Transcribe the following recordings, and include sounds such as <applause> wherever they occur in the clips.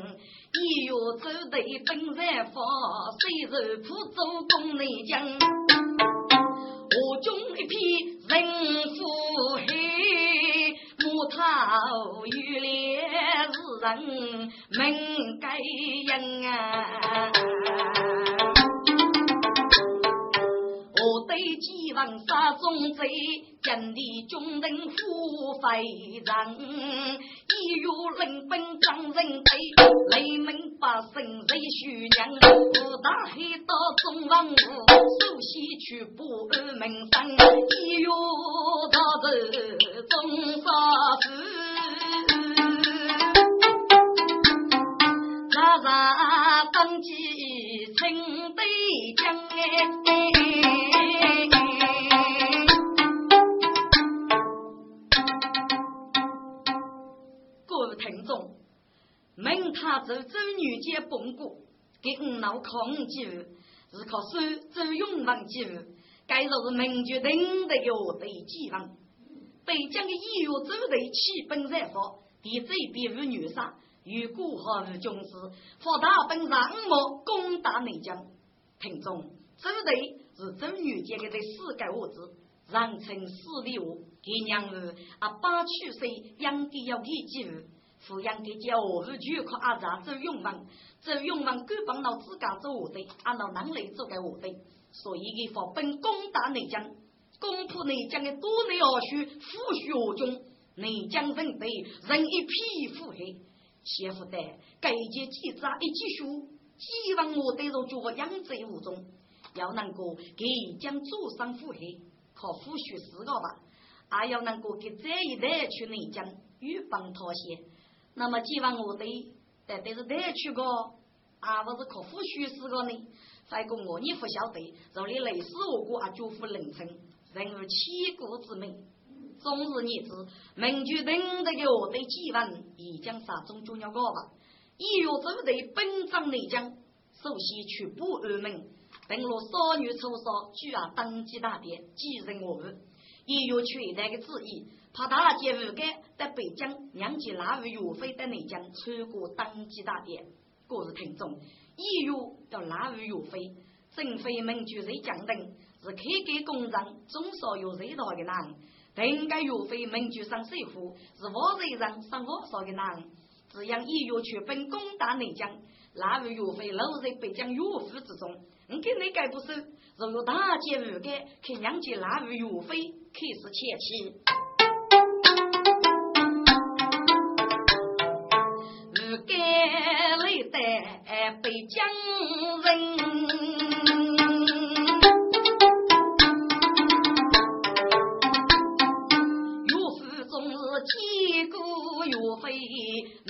<laughs> 一月走对本在放，虽然苦做功内江，我中一片人腹黑，木头玉裂是人命该应啊！我对几王杀中贼，见你军人虎非人。一月临奔张人贼，雷鸣八声谁须娘？五大黑道中王府，首先去报二门生。一月到这中杀子，那啥当起称对将哎。明他走周女杰崩过，给五老靠五几是靠手周永王几户，该说是明决定的哟对几万。北疆的医药周队起本在发，第这边无女杀，与孤号无军师，发大本上莫攻打内江。听众，周队是周女杰的这四个物资，让称四里屋，给娘儿啊八去岁养的要给几户。抚养的家务是全靠阿扎周永文，周永文敢帮老自家做下队，阿老能力做个下队，所以给发本攻打内江，攻破内江的多内二区富学中，内江人队人一匹腹黑，切腹的该节记者一记书，希望我对着脚养贼无中，要能够给将祖上腹黑，靠富学四个吧，还要能够给这一代去内江与帮妥协。那么，既往我对，但但是带去个，啊，不是可复虚实个呢？再讲我你不晓得，这里类似我国啊，祝福人称，人如千古之美。终日日子，民居等的个对既往，已将杀中重要个吧。一月走的本章内江，首先去布二门，登陆少女出少，举啊登基大典，继任我们。一月去那个旨意。怕大姐无该在北疆，娘家那位岳飞在内江穿过登基大典，各位听众，一月要那位岳飞，正非门就在江等，是开给工人，总少有热闹的人。等该岳飞门就上水壶，是我人上上火烧的人。只要一月去奔攻打内江，那位岳飞落在北疆岳父之中。你跟你该不是？如有大姐无该，看娘家那位岳飞开始前妻。北疆人，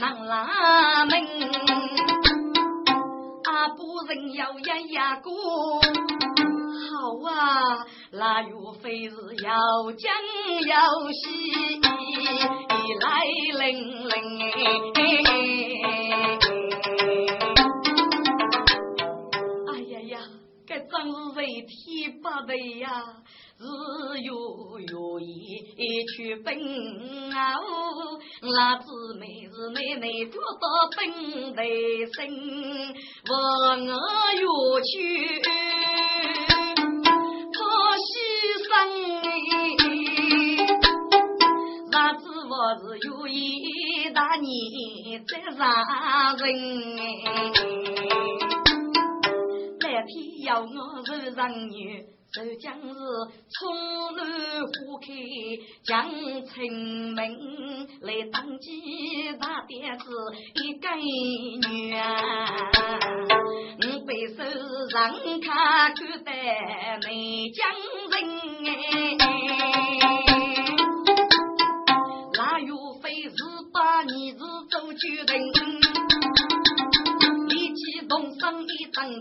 难拉门，阿不人要呀呀过，好啊，那岳飞是要讲要戏来领领。真是为天不对呀，日月月夜去奔啊！那姊妹是妹妹不到奔来生，我我去他牺牲，那子我是有一大年在杀人。那天要我是人女，这将是春暖花开将清明，来当机大点子一个女啊！我背手让他看得美将人哎，那岳飞是把你是做决定，一起。动生意当人，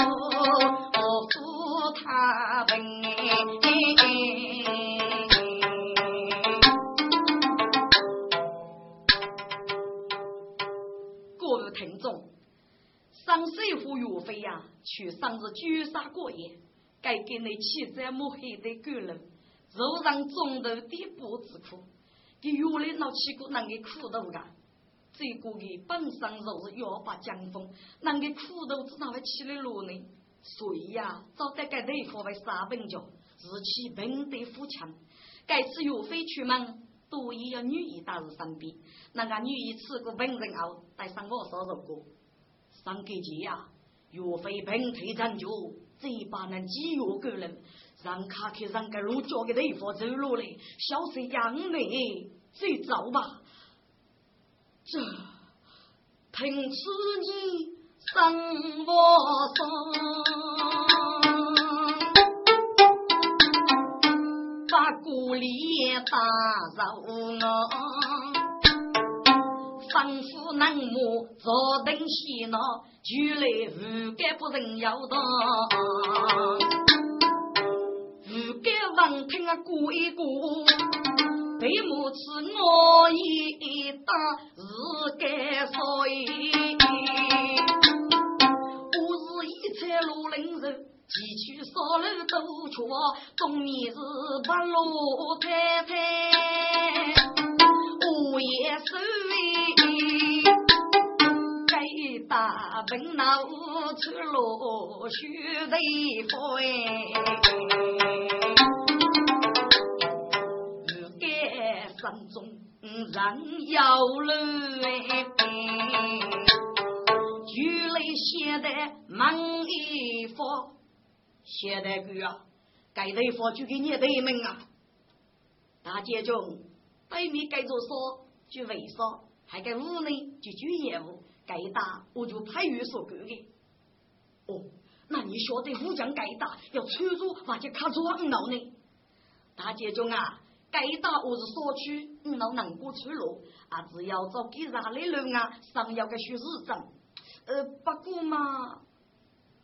他本。各位听众，上水夫岳飞呀，去上是朱砂过夜，该给你起这么黑的个人。肉上中头的不之苦，给原来闹起过那个苦头的，这个的本身就是要把江风，那个苦头子哪会起来落呢？所以呀，找得个地方为杀本家，日起本得富强。该次岳飞出门，多也要女医打在身边，那个女医吃过本人后，带上我烧肉过。上个节呀，岳飞本退战就，这把能几月个人。让卡去让个路交给地方走路嘞，小心养你，走走吧。这凭此你生我生，把故里打扰我，仿佛南木坐等西闹，就来无该不人要当。望听啊，过一过，对母子我一打是该所以，几曲烧肉都吃，中面是白罗太太，我也是该打本那出落须得分。山中人要来，举来写的满一幅，写的句啊，该的佛就给你对门啊。大姐中对面该做说就为啥，还该屋内就做业务，该打我就派员所给的。哦，那你晓得武将该打要出入或者卡装脑呢？大姐中啊。该打我是所区，你老能过出路啊！只要找给啥的人啊，上要个学日证。呃，不过嘛，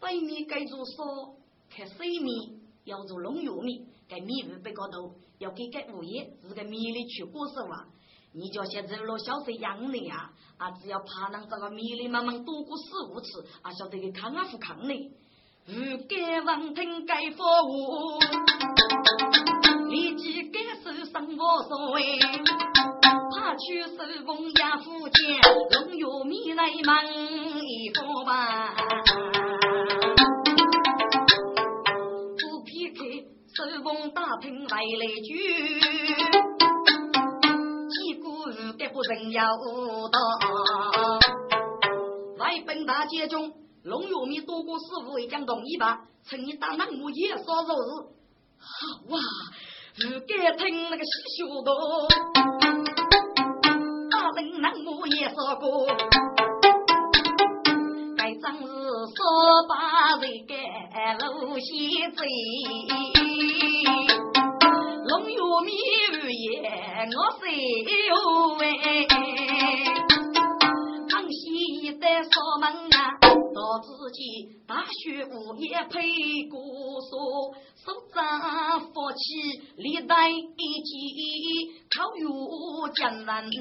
对面该做说看水面要做农药米，该米路背高头要给个物业是个米里去过手啊！你叫些走路小水养你啊！啊，只要怕能找个米里慢慢多过四五次，啊，晓得给看啊不看呢？如该望听该服务。立即改手生活所谓，怕去手工压夫间，龙有米来忙一方吧。开手工打拼来来去，几股该不人要到。外本大街中，龙有米多过师傅会讲同意吧？趁你打那我也少做事，好啊。如该听那个西学道，大人那我也说过，把人该路西走，龙有米也我谁有喂，康熙在锁门啊，到自己大学无业配过书。手掌佛起，历代一起，靠有江人也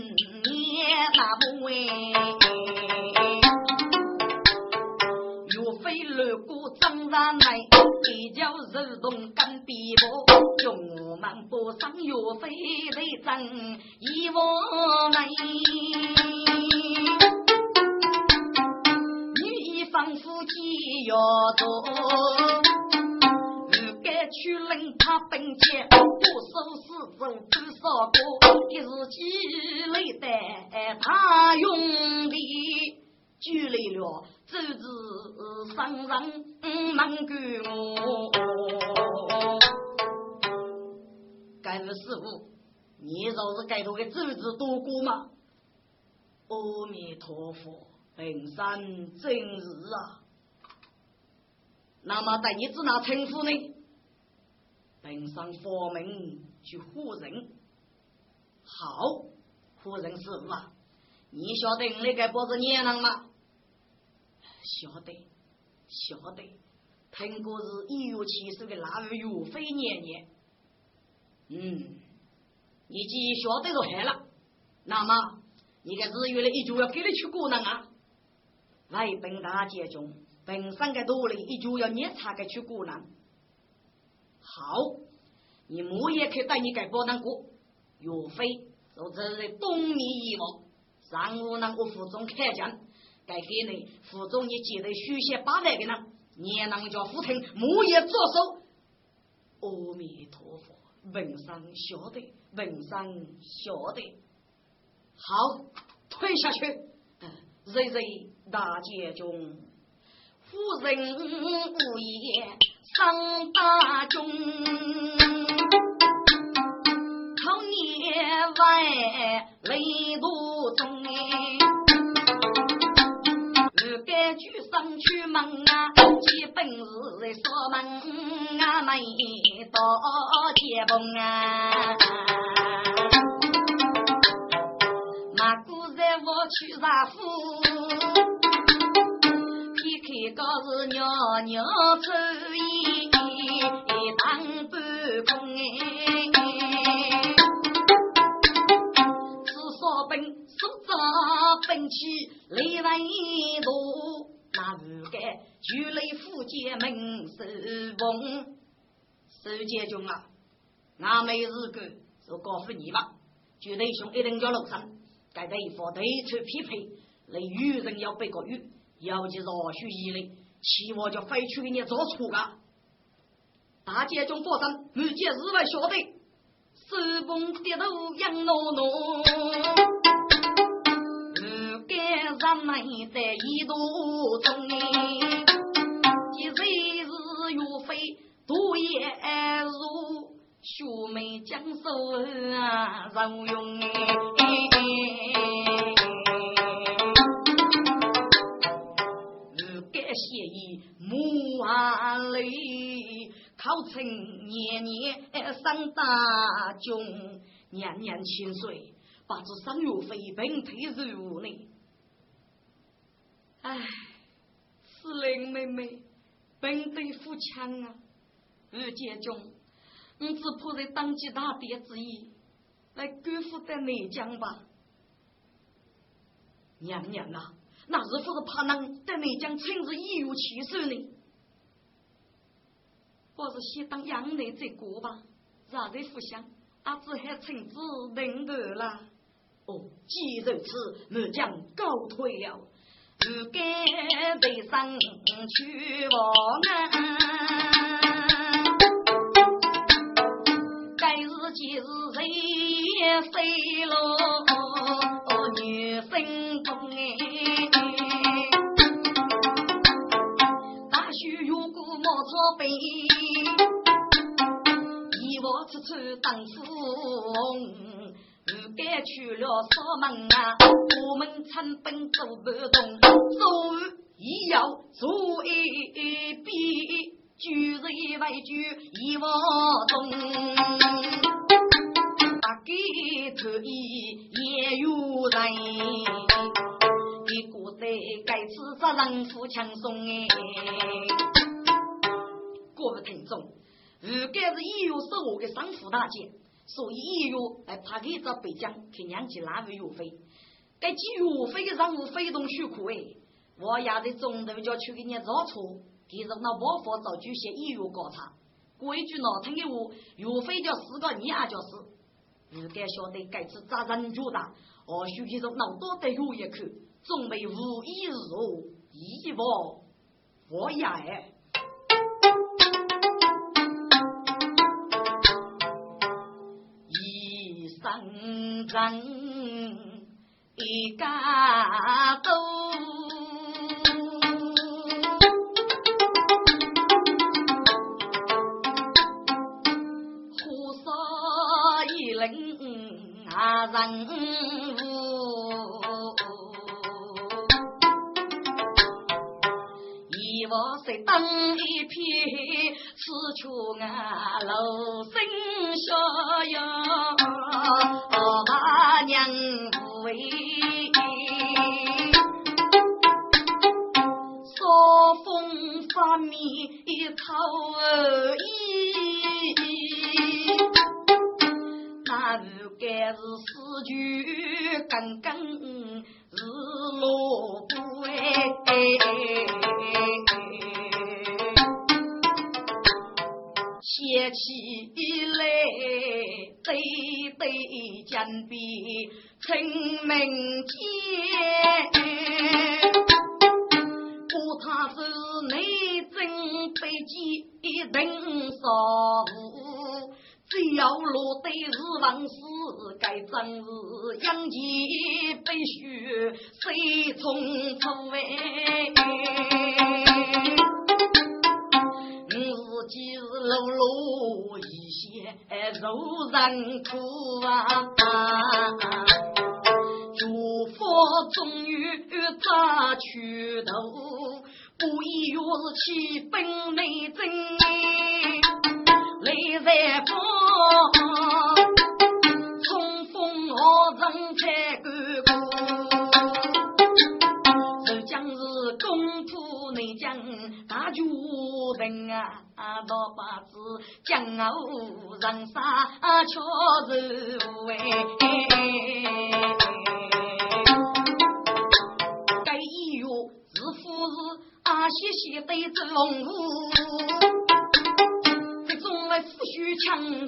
那不为。岳飞路过张山内，一脚肉动干壁坡，我们不上岳飞的阵一窝内。女方夫妻要多。去领他本钱，不收拾走多少个，一时积累的他用的，积累了周子上人忙给我。该位师傅，你若是该头的周子多过吗？阿弥陀佛，本山真是啊。那么带你指哪称呼呢？登上佛门去护人，好，护人师傅啊，你晓得那个包子年郎吗？晓得，晓得，听过是一月七十的腊月岳飞年年。嗯，你既晓得就好了，那么你个日月的一就要给你去过人啊？来本大街中，本上个多嘞，一就要你查个去过人。好，你母也可以带你给包当过。岳飞就这是东面一望，上午呢我府中开讲，该给你府中你记得书写八百个人，你能叫父亲母也作手。阿弥陀佛，文上晓得，文上晓得。好，退下去。日日大街中，夫人无言。上大中，考年外雷多中哎，去上去门啊，基本是在锁门啊，没到结崩啊，马姑在我去杀夫。个是袅袅抽烟当半空哎，本手着本起来来多，那不该就来福建门守奉。守节中啊，那没日个就告诉你吧，就弟兄一定要露身，该对付对处匹配，来与人要背个语。尤其是二叔一类，期望就飞去给你做错个。大街中发生，日见日外晓得，手捧跌头杨诺诺，干人们在一途中，一日日岳飞多言如，秀眉将手啊柔用哎。谢意母啊泪，考成年年上大中，年年千岁，把这三月飞奔退入内。唉，司令妹妹，本得富强啊！二姐中，我只怕在当机大跌之意，来辜负的内江吧。娘娘啊！那是不是怕能在内江亲自一有其手呢？我是先当养内再过吧，让人互相，阿只还亲自认得了。哦，既如此，我将告退了，不该背上去望啊！该日今日谁也飞了，女生中哎。草背，一窝出出当富翁。如该去了扫门啊，我们成本做不动，做也要做一笔，举人为举一窝中，大给头意也有人，一个在该次杀人夫轻松哎，各位听众，如该是已有是我的商府大姐。所以一月哎，他给找北疆去娘起哪个岳飞？该几岳飞的任务非同小可哎！我丫的中途就去给你找错，给着那包袱找举些一月高查。过一句闹腾的话，岳飞叫四个，你也叫死。如该晓得该次扎人脚大，或许给着脑多得有一口，总为无一日一往我也哎。人一家都，火烧一人啊人一窝水当一片，此处啊楼生逍对对江边清明节，可他是内政北京人少，只要落得是王事，该真是养气必须谁从出哎。几日露露一些柔软苦啊，祝福终于扎拳头，不以又是起本内真，泪在风，是公仆内将大决定啊！老把子江湖人杀却是为，该一月是富是阿西西对着龙虎，这种来富须抢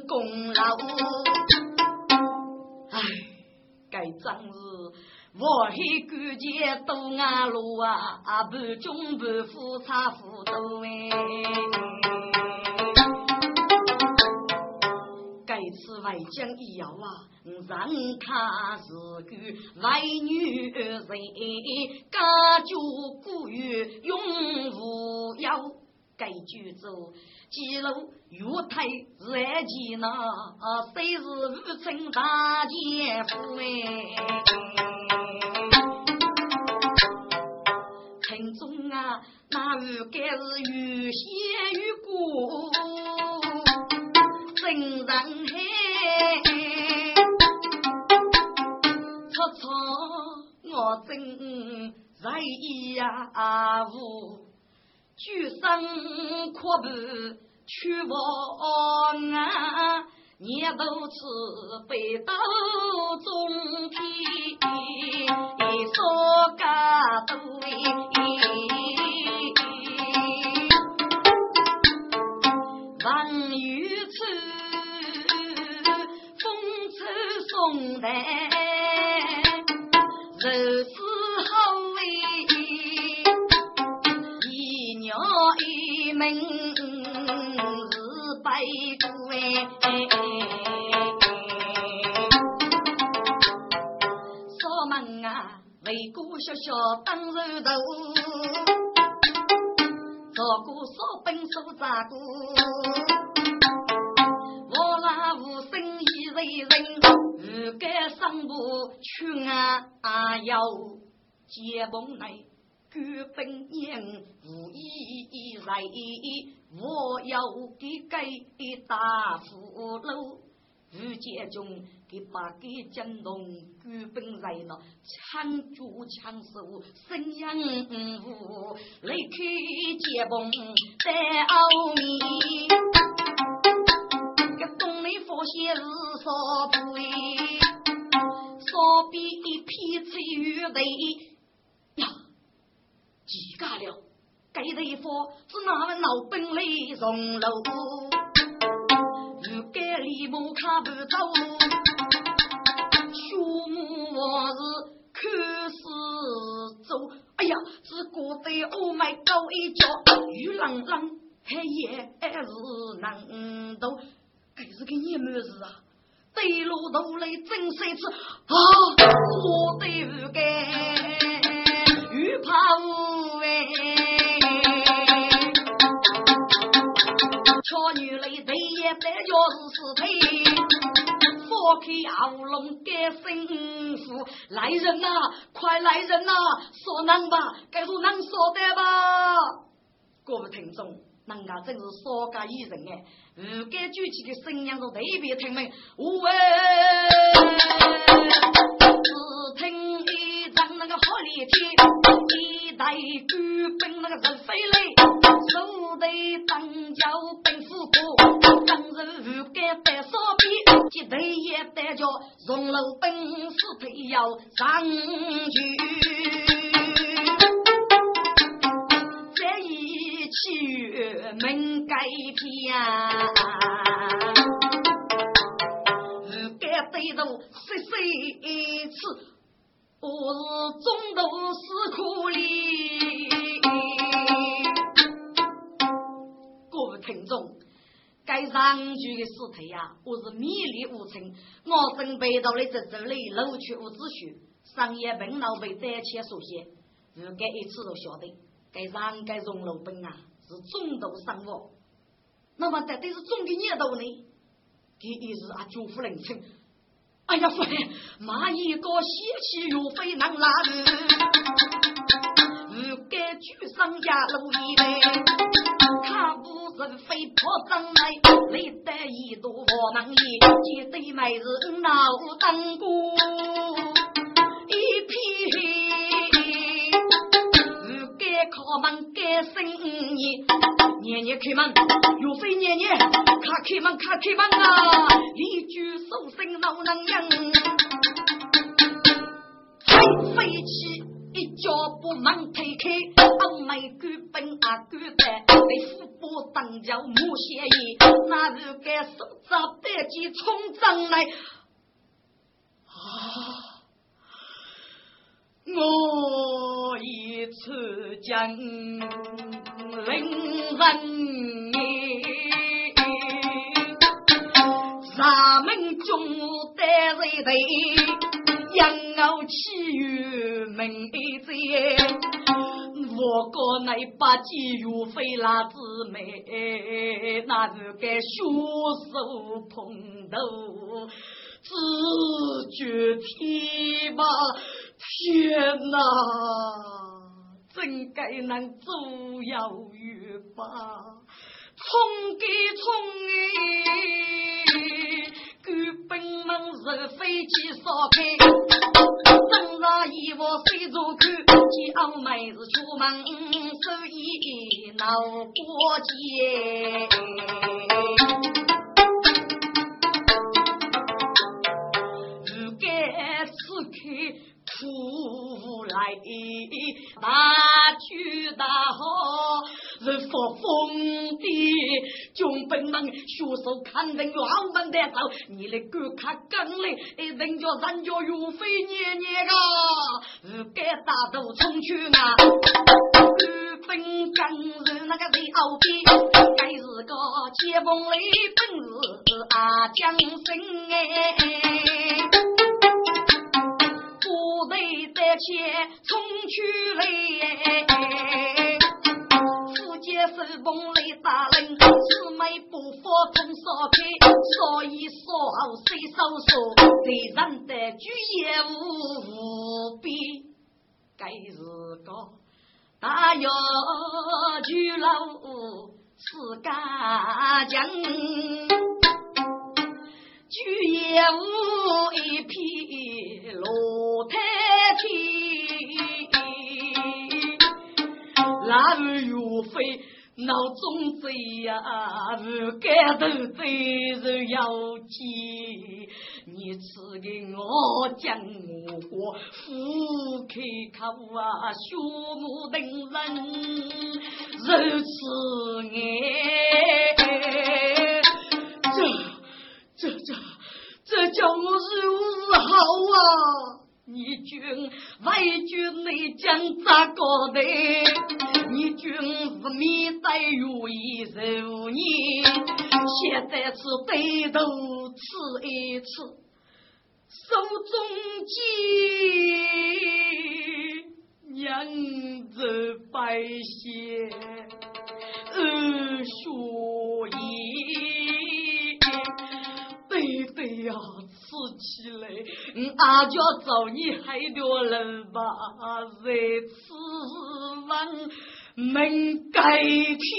功劳，唉，该真是。我黑关节多啊路啊，半中半富差富多哎。该次外将一要啊，让他是个外女人，家家古语永无忧。该举走几路月台日前呐，谁是武村大姐夫哎？城中啊，那日该是雨歇雨过，真人海，曹操我真在意呀无，举身阔步去望啊。念头次背到中天，少家多望雨处，风吹松台，一鸣。白骨哎，扫门啊，为国小小当人头，照顾扫本手扎过，我那无人，如该上路去啊要接风来，举本年无意来，我要给给大福禄。御姐中给八给江东举本来了，抢珠抢手，声扬武，雷开接风在奥秘。个东里发现是少不少比一匹彩玉雷呀，几家了？该雷发是哪位老本来从楼？李木卡不走，树木往日看四周。哎呀，只觉得欧麦高一脚，雨朗朗，黑夜是难渡。该是个年么子啊？对路途来真谁知啊？我对不该，雨怕无对也得叫是死腿，放开喉咙该幸福。来人呐，快来人呐，说能吧，该说能说的吧。各位听众，人家真是少家一人哎，如该举起的声音是特别听明，喂，只听一张那个好力气。举本那个人飞来，手得当脚本虎哥，当日如干带扫笔，接头也带着重楼本事配要上去，这一去门改偏，如干对头十岁次。我是中途死苦里，各位听众，该上句的尸体呀，我是迷离无成。我准备到了这这里，露出无秩序，商业本老被胆怯所限。如该一次都晓得，该上该荣禄本啊是中途伤亡。那么到底是中的年头呢？第一是啊，祝福人称。哎呀，飞马一个喜气又飞能拉人，如该举上家路一杯，他不是飞破张来，累得一朵我能一接对妹人闹当过如该靠门该生意。年年开门，岳飞年年卡开门，卡开门啊！一句手声老能应，飞飞起一脚步忙推开，阿妹举本啊举在，被虎豹当叫木鞋衣，那是该手着白鸡冲上来啊！我一次将领人，咱们中得罪的养傲气宇门贼，我哥那把鸡肉飞那姊妹，那是该双手碰头，自觉天吧。天哪，真该能走遥远吧？冲给冲哎，根本门是飞机烧开，正上一窝水族看，叫妹子出门手艺闹过节，看人往门的走，你来观看更嘞，人家人家岳飞年年个，是该大都冲去啊！军兵更是那个在后边，该是个接风雷本是阿将军哎。部队在前冲去嘞，接手捧来打人，四妹不服通烧开，所以说好谁收手，对人的举也无无比，该是个大有巨老是家将，举也无一匹罗太天，那岳飞。脑中贼呀，不敢头贼是要紧。你赐给我将我过，腹开口啊，血目瞪人，如此爱。这这这这叫我如何好啊？你君为君内将咋个的？你君是面带如你，现在是对头吃一次，手中剑，扬着白血，呃，血衣，对对呀。吃起来，阿家找你害多人吧，在此问门盖天。